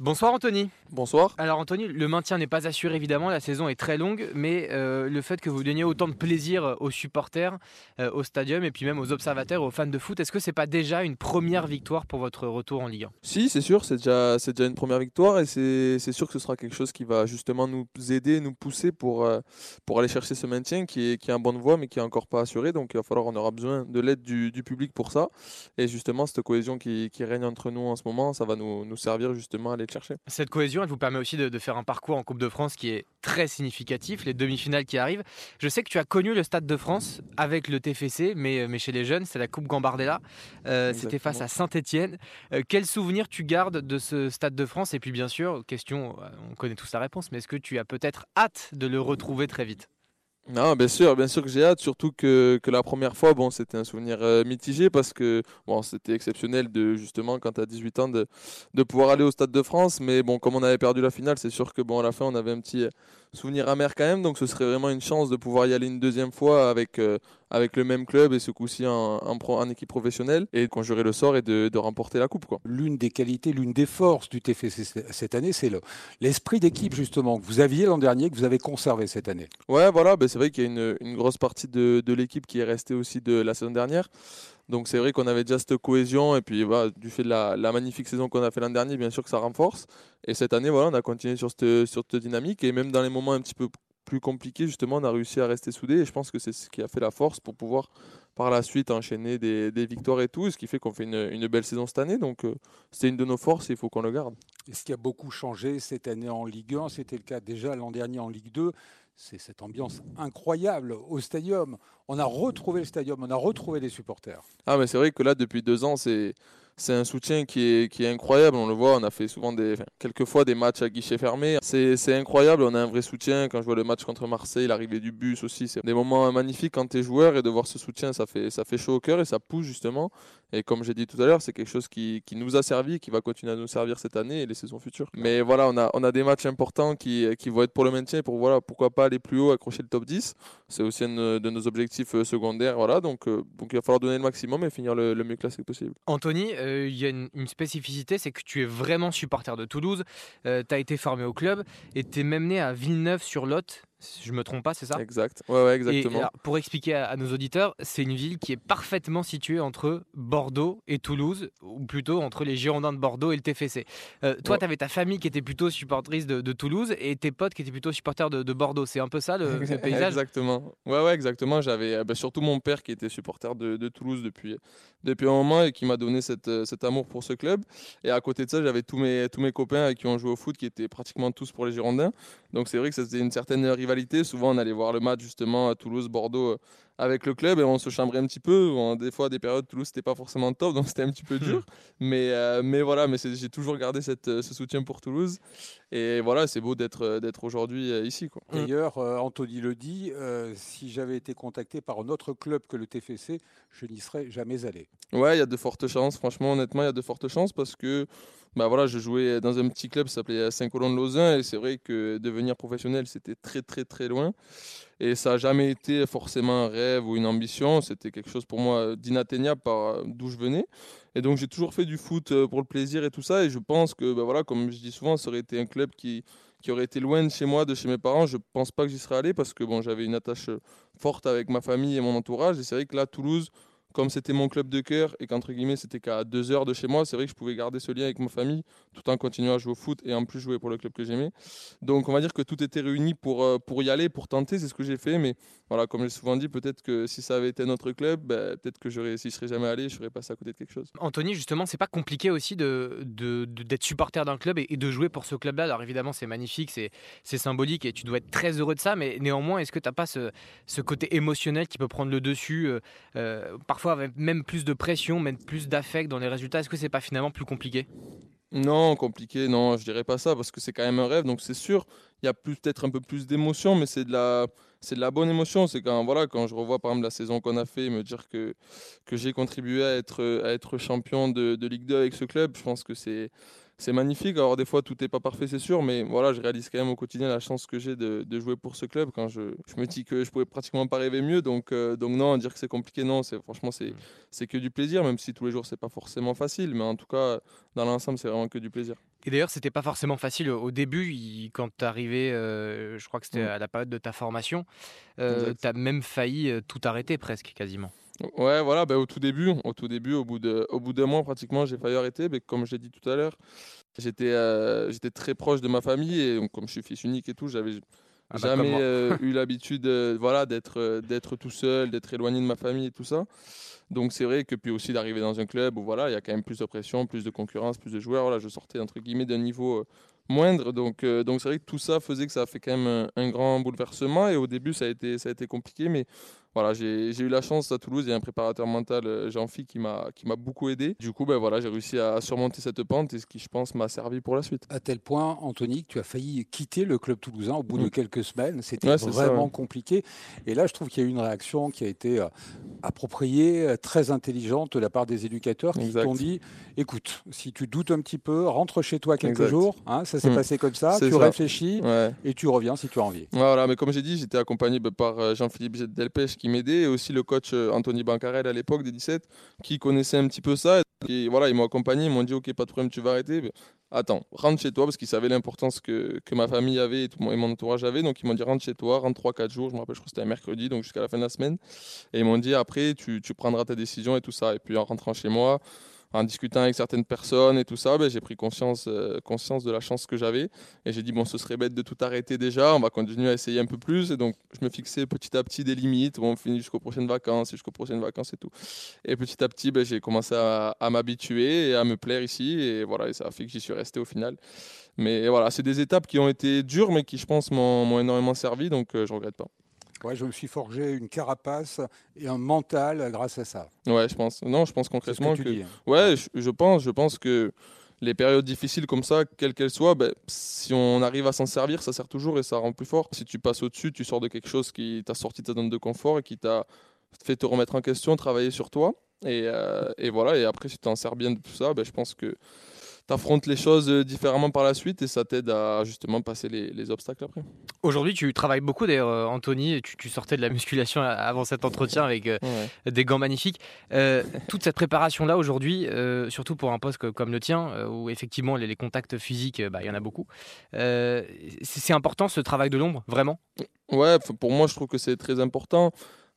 Bonsoir Anthony. Bonsoir. Alors Anthony, le maintien n'est pas assuré évidemment, la saison est très longue, mais euh, le fait que vous donniez autant de plaisir aux supporters, euh, au stadium et puis même aux observateurs, aux fans de foot, est-ce que c'est pas déjà une première victoire pour votre retour en Ligue 1 Si, c'est sûr, c'est déjà, déjà une première victoire et c'est sûr que ce sera quelque chose qui va justement nous aider, nous pousser pour, euh, pour aller chercher ce maintien qui est, qui est en bonne voie mais qui n'est encore pas assuré. Donc il va falloir, on aura besoin de l'aide du, du, public pour ça. Et justement, cette cohésion qui, qui, règne entre nous en ce moment, ça va nous, nous servir justement à aller chercher. Cette cohésion, elle vous permet aussi de, faire un parcours en Coupe de France qui est très significatif, les demi-finales qui arrivent. Je sais que tu as connu le Stade de France avec le TFC, mais, mais chez les jeunes, c'est la Coupe Gambardella. Euh, c'était face à Saint-Etienne. Euh, quel souvenir tu gardes de ce Stade de France? Et puis bien sûr, question, on connaît tous la réponse, mais est-ce que tu as peut-être hâte de le retrouver très vite? Non, bien sûr, bien sûr que j'ai hâte, surtout que, la première fois, bon, c'était un souvenir euh, mitigé parce que bon, c'était exceptionnel de justement quand tu as 18 ans de, de, pouvoir aller au Stade de France, mais bon, comme on avait perdu la finale, c'est sûr que bon, à la fin, on avait un petit souvenir amer quand même, donc ce serait vraiment une chance de pouvoir y aller une deuxième fois avec, euh, avec le même club et ce coup-ci en, en, équipe professionnelle et conjurer le sort et de, de remporter la coupe. L'une des qualités, l'une des forces du TFC cette année, c'est l'esprit d'équipe justement que vous aviez l'an dernier, que vous avez conservé cette année. Ouais, voilà, ben, c'est vrai qu'il y a une, une grosse partie de, de l'équipe qui est restée aussi de la saison dernière. Donc c'est vrai qu'on avait déjà cette cohésion et puis voilà, du fait de la, magnifique saison qu'on a fait l'an dernier, bien sûr que ça renforce. Et cette année, voilà, on a continué sur cette, sur cette dynamique et même dans les un petit peu plus compliqués, justement, on a réussi à rester soudés et je pense que c'est ce qui a fait la force pour pouvoir par la suite enchaîner des, victoires et tout, ce qui fait qu'on fait une, belle saison cette année. Donc euh, c'est une de nos forces et il faut qu'on le garde. Ce qui a beaucoup changé cette année en Ligue 1, c'était le cas déjà l'an dernier en Ligue 2 c'est cette ambiance incroyable au stadium. On a retrouvé le stadium, on a retrouvé les supporters. Ah mais c'est vrai que là depuis deux ans c'est c'est un soutien qui est, qui est incroyable. On le voit, on a fait souvent des, quelques fois des matchs à guichet fermé. C'est incroyable, on a un vrai soutien. Quand je vois le match contre Marseille, l'arrivée du bus aussi, c'est des moments magnifiques quand tu es joueur et de voir ce soutien, ça fait, ça fait chaud au cœur et ça pousse justement. Et comme j'ai dit tout à l'heure, c'est quelque chose qui, qui, nous a servi, qui va continuer à nous servir cette année et les saisons futures. Mais voilà, on a, on a des matchs importants qui, qui vont être pour le maintien, pour voilà, pourquoi pas aller plus haut, accrocher le top 10. C'est aussi un de nos objectifs euh, secondaires. Voilà, donc, euh, donc il va falloir donner le maximum et finir le, mieux classé possible. Anthony, euh, il y a une, spécificité, c'est que tu es vraiment supporter de Toulouse. tu as été formé au club et tu es même né à Villeneuve-sur-Lot je me trompe pas, c'est ça? Exact. Ouais, ouais, exactement. pour expliquer à, nos auditeurs, c'est une ville qui est parfaitement située entre Bordeaux et Toulouse, ou plutôt entre les Girondins de Bordeaux et le TFC. Euh, toi, tu avais ta famille qui était plutôt supportrice de, Toulouse et tes potes qui étaient plutôt supporters de, Bordeaux. C'est un peu ça le, paysage? Exactement. Ouais, ouais, exactement. J'avais euh, bah, surtout mon père qui était supporter de, Toulouse depuis, depuis un moment et qui m'a donné cette, euh, cet amour pour ce club. Et à côté de ça, j'avais tous mes, tous mes copains qui ont joué au foot qui étaient pratiquement tous pour les Girondins. Donc c'est vrai que ça c'était une certaine rivalité. Souvent on allait voir le match justement à Toulouse, Bordeaux euh, avec le club et on se chambrait un petit peu. des fois, des périodes, Toulouse, c'était pas forcément top, donc c'était un petit peu dur. mais, euh, mais voilà, mais j'ai toujours gardé cette, euh, ce soutien pour Toulouse. Et voilà, c'est beau d'être d'être aujourd'hui ici. D'ailleurs, Anthony le dit, si j'avais été contacté par un autre club que le TFC, je n'y serais jamais allé. Ouais, il y a de fortes chances. Franchement, honnêtement, il y a de fortes chances parce que bah voilà, je jouais dans un petit club qui s'appelait Saint-Colomb-de-Lauzun et c'est vrai que devenir professionnel, c'était très très très loin. Et ça n'a jamais été forcément un rêve ou une ambition, c'était quelque chose pour moi d'inatteignable par d'où je venais. Et donc j'ai toujours fait du foot euh, pour le plaisir et tout ça. Et je pense que, bah voilà, comme je dis souvent, ça aurait été un club qui, qui aurait été loin de chez moi, de chez mes parents. Je ne pense pas que j'y serais allé parce que bon, j'avais une attache forte avec ma famille et mon entourage. Et c'est vrai que là, Toulouse, comme c'était mon club de cœur et qu'entre guillemets c'était qu'à deux heures de chez moi, c'est vrai que je pouvais garder ce lien avec ma famille tout en continuant à jouer au foot et en plus jouer pour le club que j'aimais. Donc on va dire que tout était réuni pour, euh, pour y aller, pour tenter, c'est ce que j'ai fait. Mais voilà, comme j'ai souvent dit, peut-être que si ça avait été notre club, ben, peut-être que j'aurais, si je serais jamais allé, je serais passé à côté de quelque chose. Anthony, justement, c'est pas compliqué aussi de, d'être supporter d'un club et, de jouer pour ce club-là. Alors évidemment, c'est magnifique, c'est, c'est symbolique et tu dois être très heureux de ça. Mais néanmoins, est-ce que tu n'as pas ce, ce côté émotionnel qui peut prendre le dessus, euh, euh, parfois avec même plus de pression, même plus d'affect dans les résultats Est-ce que c'est pas finalement plus compliqué? Non, compliqué, non, je dirais pas ça parce que c'est quand même un rêve. Donc c'est sûr, il y a peut-être un peu plus d'émotion, mais c'est de la, c'est de la bonne émotion. C'est quand voilà, quand je revois par exemple la saison qu'on a fait, me dire que que j'ai contribué à être à être champion de, de Ligue 2 avec ce club, je pense que c'est c'est magnifique. Alors des fois tout n'est pas parfait, c'est sûr, mais voilà, je réalise quand même au quotidien la chance que j'ai de, jouer pour ce club. Quand je, me dis que je pouvais pratiquement pas rêver mieux, donc euh, donc non, dire que c'est compliqué, non, c'est franchement c'est c'est que du plaisir, même si tous les jours c'est pas forcément facile, mais en tout cas dans l'ensemble c'est vraiment que du plaisir. Et d'ailleurs, c'était pas forcément facile au début, quand tu arrivé, euh, je crois que c'était à la période de ta formation, euh, tu as même failli tout arrêter presque, quasiment. Ouais, voilà, ben, au tout début, au tout début, au bout de, au bout d'un mois pratiquement, j'ai failli arrêter. Mais comme je l'ai dit tout à l'heure, j'étais, euh, j'étais très proche de ma famille et comme je suis fils unique et tout, j'avais ah bah, jamais euh, eu l'habitude, euh, voilà, d'être, d'être tout seul, d'être éloigné de ma famille et tout ça. Donc c'est vrai que puis aussi d'arriver dans un club où voilà, il y a quand même plus de pression, plus de concurrence, plus de joueurs. Voilà, je sortais entre guillemets d'un niveau moindre. Donc, donc c'est vrai que tout ça faisait que ça a fait quand même un, un, grand bouleversement. Et au début, ça a été, ça a été compliqué. Mais voilà, j'ai eu la chance à Toulouse, il y a un préparateur mental, euh, Jean-Phi, qui m'a beaucoup aidé. Du coup, ben voilà, j'ai réussi à surmonter cette pente et ce qui, je pense, m'a servi pour la suite. À tel point, Anthony, que tu as failli quitter le club toulousain au bout de mm. quelques semaines. C'était vraiment compliqué. Et là, je trouve qu'il y a eu une réaction qui a été euh, appropriée, euh, très intelligente de la part des éducateurs qui t'ont dit écoute, si tu doutes un petit peu, rentre chez toi quelques jours. Hein, ça s'est mm. passé comme ça. Tu réfléchis et tu reviens si tu as envie. Voilà, mais comme j'ai dit, j'étais accompagné bah, par Jean-Philippe Delpech qui m'aidait et aussi le coach euh, Anthony Bancarel à l'époque des 17 qui connaissait un petit peu ça. Et voilà, ils m'ont accompagné, ils m'ont dit Ok, pas de problème, tu vas arrêter. attends, rentre chez toi parce qu'ils savaient l'importance que, que, ma famille avait et, tout mon, entourage avait. Donc ils m'ont dit rentre chez toi, rentre 3-4 jours. Je me rappelle, je crois que c'était un mercredi, donc jusqu'à la fin de la semaine. Et ils m'ont dit après, tu, tu prendras ta décision et tout ça. Et puis en rentrant chez moi, en discutant avec certaines personnes et tout ça, ben, j'ai pris conscience, euh, conscience de la chance que j'avais. Et j'ai dit, bon, ce serait bête de tout arrêter déjà, on va continuer à essayer un peu plus. Et donc, je me fixais petit à petit des limites. On finit jusqu'aux prochaines vacances, jusqu'aux prochaines vacances et tout. Et petit à petit, ben, j'ai commencé à, m'habituer et à me plaire ici. Et voilà, et ça a fait que j'y suis resté au final. Mais voilà, c'est des étapes qui ont été dures, mais qui, je pense, m'ont énormément servi. Donc, euh, je ne regrette pas. Ouais, je me suis forgé une carapace et un mental grâce à ça. Ouais, je pense. Non, je pense concrètement que. Hein. Ouais, je, pense. Je pense que les périodes difficiles comme ça, quelles qu'elles soient, ben, si on arrive à s'en servir, ça sert toujours et ça rend plus fort. Si tu passes au-dessus, tu sors de quelque chose qui t'a sorti de ta zone de confort et qui t'a fait te remettre en question, travailler sur toi. Et, euh, et voilà. Et après, si tu t'en sers bien de tout ça, ben, je pense que affrontes les choses euh, différemment par la suite et ça t'aide à justement passer les, obstacles après. Aujourd'hui, tu travailles beaucoup d'ailleurs, euh, Anthony. Tu, tu, sortais de la musculation avant cet entretien avec euh, des gants magnifiques. toute cette préparation-là aujourd'hui, surtout pour un poste comme le tien, où effectivement les, contacts physiques, bah, il y en a beaucoup, c'est important ce travail de l'ombre, vraiment? Ouais, pour moi, je trouve que c'est très important.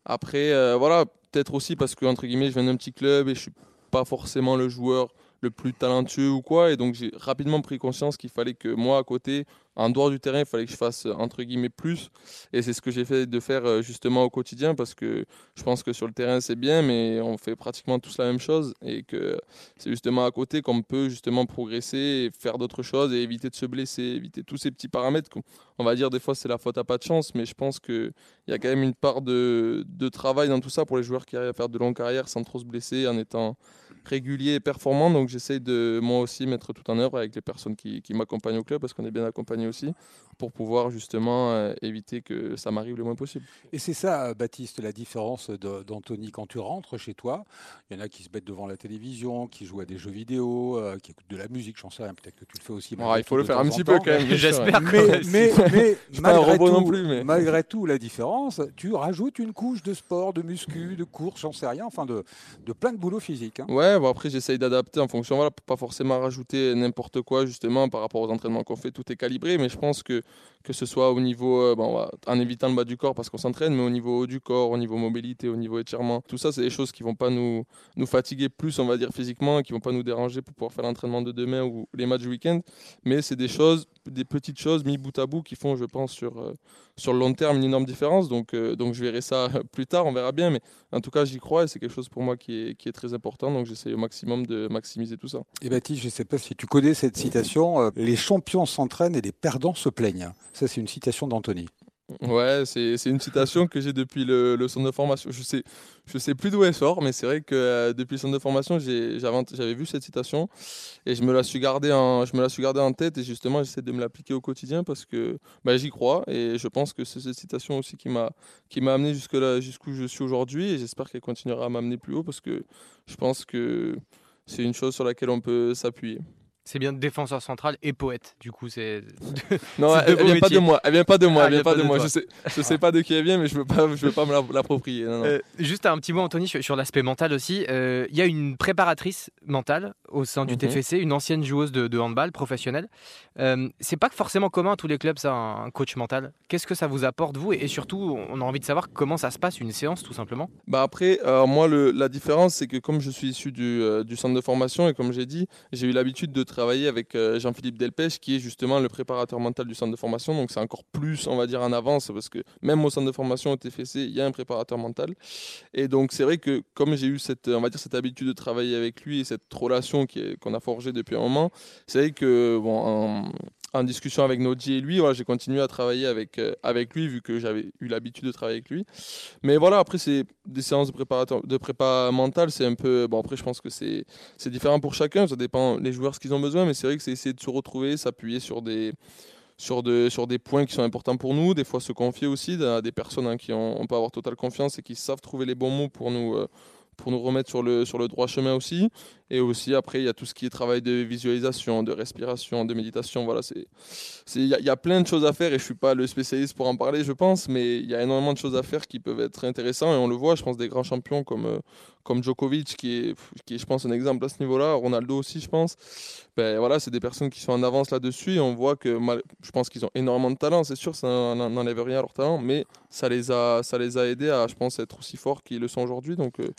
Après, voilà, peut-être aussi parce que, entre guillemets, je viens d'un petit club et je suis pas forcément le joueur le plus talentueux ou quoi. Et donc j'ai rapidement pris conscience qu'il fallait que moi à côté, en dehors du terrain, il fallait que je fasse entre guillemets plus. Et c'est ce que j'ai fait de faire euh, justement au quotidien parce que je pense que sur le terrain c'est bien, mais on fait pratiquement tous la même chose et que c'est justement à côté qu'on peut justement progresser faire d'autres choses et éviter de se blesser, éviter tous ces petits paramètres. On va dire des fois c'est la faute à pas de chance, mais je pense qu'il y a quand même une part de, de travail dans tout ça pour les joueurs qui arrivent à faire de longues carrières sans trop se blesser en étant régulier et performant. Donc j'essaye de moi aussi mettre tout en œuvre avec les personnes qui, qui m'accompagnent au club parce qu'on est bien accompagné aussi pour pouvoir justement euh, éviter que ça m'arrive le moins possible. Et c'est ça, Baptiste, la différence d'Anthony quand tu rentres chez toi. Il y en a qui se mettent devant la télévision, qui jouent à des jeux vidéo, euh, qui écoutent de la musique, j'en sais rien, peut-être que tu le fais aussi. Ah, il faut le faire un petit peu quand même, j'espère. Mais, mais, mais malgré, tout, non plus, mais... malgré tout, la différence, tu rajoutes une couche de sport, de muscu, de course, j'en sais rien, enfin de, de plein de boulot physique. Hein. Ouais, bon après j'essaye d'adapter en fonction, voilà, pour pas forcément rajouter n'importe quoi justement par rapport aux entraînements qu'on fait, tout est calibré, mais je pense que que ce soit au niveau, euh, bon, en évitant le bas du corps parce qu'on s'entraîne, mais au niveau haut du corps, au niveau mobilité, au niveau étirement, tout ça c'est des choses qui vont pas nous, nous fatiguer plus, on va dire physiquement, qui vont pas nous déranger pour pouvoir faire l'entraînement de demain ou les matchs du week-end, mais c'est des choses, des petites choses mis bout à bout qui font, je pense, sur, euh, sur le long terme une énorme différence. Donc, euh, donc je verrai ça plus tard, on verra bien. Mais en tout cas, j'y crois et c'est quelque chose pour moi qui est, qui est très important. Donc j'essaie au maximum de maximiser tout ça. Et Baptiste, je ne sais pas si tu connais cette citation Les champions s'entraînent et les perdants se plaignent. Ça, c'est une citation d'Anthony. Ouais, c'est une citation que j'ai depuis le, centre de formation. Je sais, je sais plus d'où elle sort, mais c'est vrai que euh, depuis le centre de formation, j'avais vu cette citation et je me la suis gardée en, je me la suis gardée en tête et justement j'essaie de me l'appliquer au quotidien parce que bah, j'y crois et je pense que c'est cette citation aussi qui m'a amené jusque là, jusqu'où je suis aujourd'hui et j'espère qu'elle continuera à m'amener plus haut parce que je pense que c'est une chose sur laquelle on peut s'appuyer. C'est bien défenseur central et poète. Du coup, c'est. non, elle, vient pas de moi. Elle vient pas de moi. elle vient pas, de, moi. Je sais, je sais pas de qui elle vient, mais je veux pas, je veux pas me l'approprier. Euh, juste un petit mot, Anthony, sur, l'aspect mental aussi. Euh, il y a une préparatrice mentale au sein du mhm. TFC, une ancienne joueuse de, handball professionnelle. Euh, c'est pas forcément commun à tous les clubs, ça, un coach mental. Qu'est-ce que ça vous apporte, vous? Et, surtout, on a envie de savoir comment ça se passe une séance, tout simplement. Bah après, moi, le, la différence, c'est que comme je suis issu du, du centre de formation et comme j'ai dit, j'ai eu l'habitude de travailler avec euh, Jean-Philippe Delpech, qui est justement le préparateur mental du centre de formation. Donc c'est encore plus, on va dire, en avance, parce que même au centre de formation au TFC, il y a un préparateur mental. Et donc c'est vrai que comme j'ai eu cette, on va dire, cette habitude de travailler avec lui et cette relation qu'on a forgée depuis un moment, c'est vrai que bon, en discussion avec Nodji et lui, voilà, j'ai continué à travailler avec, euh, avec lui vu que j'avais eu l'habitude de travailler avec lui. Mais voilà, après, c'est des séances de, de prépa mentale, c'est un peu. Bon, après, je pense que c'est différent pour chacun, ça dépend les joueurs ce qu'ils ont besoin, mais c'est vrai que c'est essayer de se retrouver, s'appuyer sur des. Sur, de, sur des points qui sont importants pour nous, des fois se confier aussi à des personnes en qui on, peut avoir totale confiance et qui savent trouver les bons mots pour nous, euh, pour nous remettre sur le, sur le droit chemin aussi. Et aussi, après, il y a tout ce qui est travail de visualisation, de respiration, de méditation. Voilà, c'est, il y, a plein de choses à faire et je suis pas le spécialiste pour en parler, je pense, mais il y a énormément de choses à faire qui peuvent être intéressantes et on le voit, je pense, des grands champions comme, euh, comme Djokovic, qui est, qui est, je pense, un exemple à ce niveau-là, Ronaldo aussi, je pense. Ben, voilà, c'est des personnes qui sont en avance là-dessus et on voit que je pense qu'ils ont énormément de talent, c'est sûr, ça n'enlève rien à leur talent, mais ça les a, ça les a aidés à, je pense, être aussi forts qu'ils le sont aujourd'hui. Donc, euh,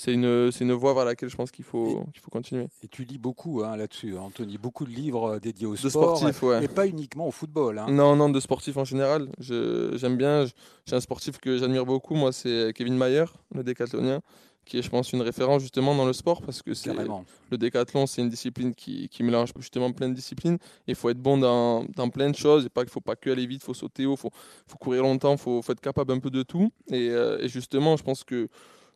c'est une, une voie vers laquelle je pense qu'il faut, qu'il faut continuer. Et tu lis beaucoup hein, là-dessus, hein, Anthony, beaucoup de livres euh, dédiés au de sport. Sportifs, ouais. Et pas uniquement au football. Hein. Non, non, de sportifs en général. j'aime bien, j'ai un sportif que j'admire beaucoup, moi, c'est Kevin Mayer, le décathlonien, qui est, je pense, une référence justement dans le sport, parce que c'est le décathlon, c'est une discipline qui, qui, mélange justement plein de disciplines. Il faut être bon dans, dans plein de choses, il ne faut pas que aller vite, il faut sauter haut, il faut, faut, courir longtemps, il faut, faut, être capable un peu de tout. Et, euh, et justement, je pense que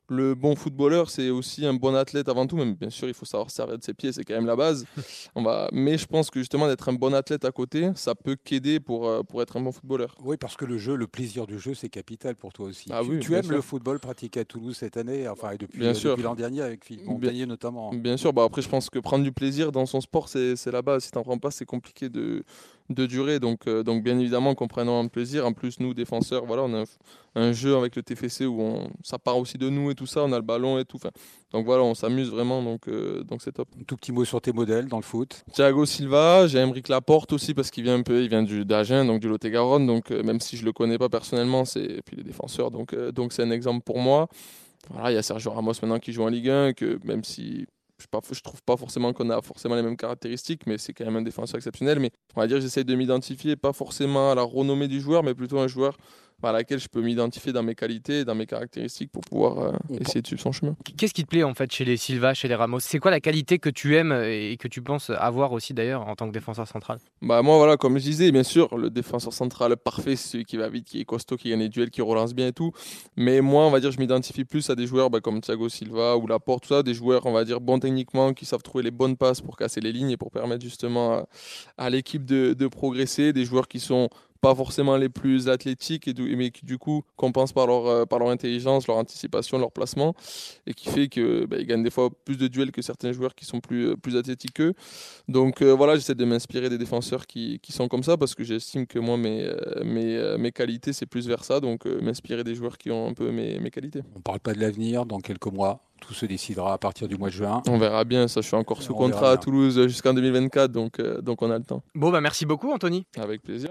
le bon footballeur, c'est aussi un bon athlète avant tout. Même bien sûr, il faut savoir servir de ses pieds, c'est quand même la base. On va... Mais je pense que justement d'être un bon athlète à côté, ça peut qu'aider pour, euh, pour être un bon footballeur. Oui, parce que le jeu, le plaisir du jeu, c'est capital pour toi aussi. Ah tu, aimes le football pratiqué à Toulouse cette année, enfin et depuis, euh, l'an dernier avec Philippe Montagnier notamment. Bien sûr. Bah après, je pense que prendre du plaisir dans son sport, c'est la base. Si tu n'en prends pas, c'est compliqué de de durée. Donc, euh, donc bien évidemment qu'on prenne un plaisir. En plus, nous, défenseurs, voilà, on a un, jeu avec le TFC où on, ça part aussi de nous et tout ça. On a le ballon et tout. Enfin, donc voilà, on s'amuse vraiment. Donc euh, donc c'est top. Un tout petit mot sur tes modèles dans le foot. Thiago Silva, j'ai Emeric Laporte aussi parce qu'il vient un peu, il vient du d'Agen, donc du Lot-et-Garonne. Donc euh, même si je le connais pas personnellement, c'est puis les défenseurs. Donc donc c'est un exemple pour moi. Voilà, il y a Sergio Ramos maintenant qui joue en Ligue 1, que même si je ne trouve pas forcément qu'on a forcément les mêmes caractéristiques, mais c'est quand même un défenseur exceptionnel. Mais on va dire j'essaie de m'identifier, pas forcément à la renommée du joueur, mais plutôt un joueur à laquelle je peux m'identifier dans mes qualités, dans mes caractéristiques pour pouvoir euh, essayer de suivre son chemin. Qu'est-ce qui te plaît en fait chez les Silva, chez les Ramos? C'est quoi la qualité que tu aimes et que tu penses avoir aussi d'ailleurs en tant que défenseur central? Bah moi voilà, comme je disais, bien sûr, le défenseur central parfait, c'est celui qui va vite, qui est costaud, qui gagne les duels, qui relance bien et tout. Mais moi, on va dire, je m'identifie plus à des joueurs bah, comme Thiago Silva ou Laporte, tout ça, des joueurs, on va dire, bons techniquement, qui savent trouver les bonnes passes pour casser les lignes et pour permettre justement à, l'équipe de, de progresser, des joueurs qui sont pas forcément les plus athlétiques, et mais qui du coup compensent par leur, euh, par leur intelligence, leur anticipation, leur placement, et qui fait qu'ils bah, gagnent des fois plus de duels que certains joueurs qui sont plus, euh, plus athlétiques qu'eux. Donc euh, voilà, j'essaie de m'inspirer des défenseurs qui, qui, sont comme ça, parce que j'estime que moi, mes, mes, mes qualités, c'est plus vers ça, donc m'inspirer des joueurs qui ont un peu mes, mes qualités. On parle pas de l'avenir dans quelques mois tout se décidera à partir du mois de juin. On verra bien, ça je suis encore sous contrat à Toulouse jusqu'en 2024, donc, donc on a le temps. Bon, bah merci beaucoup Anthony. Avec plaisir.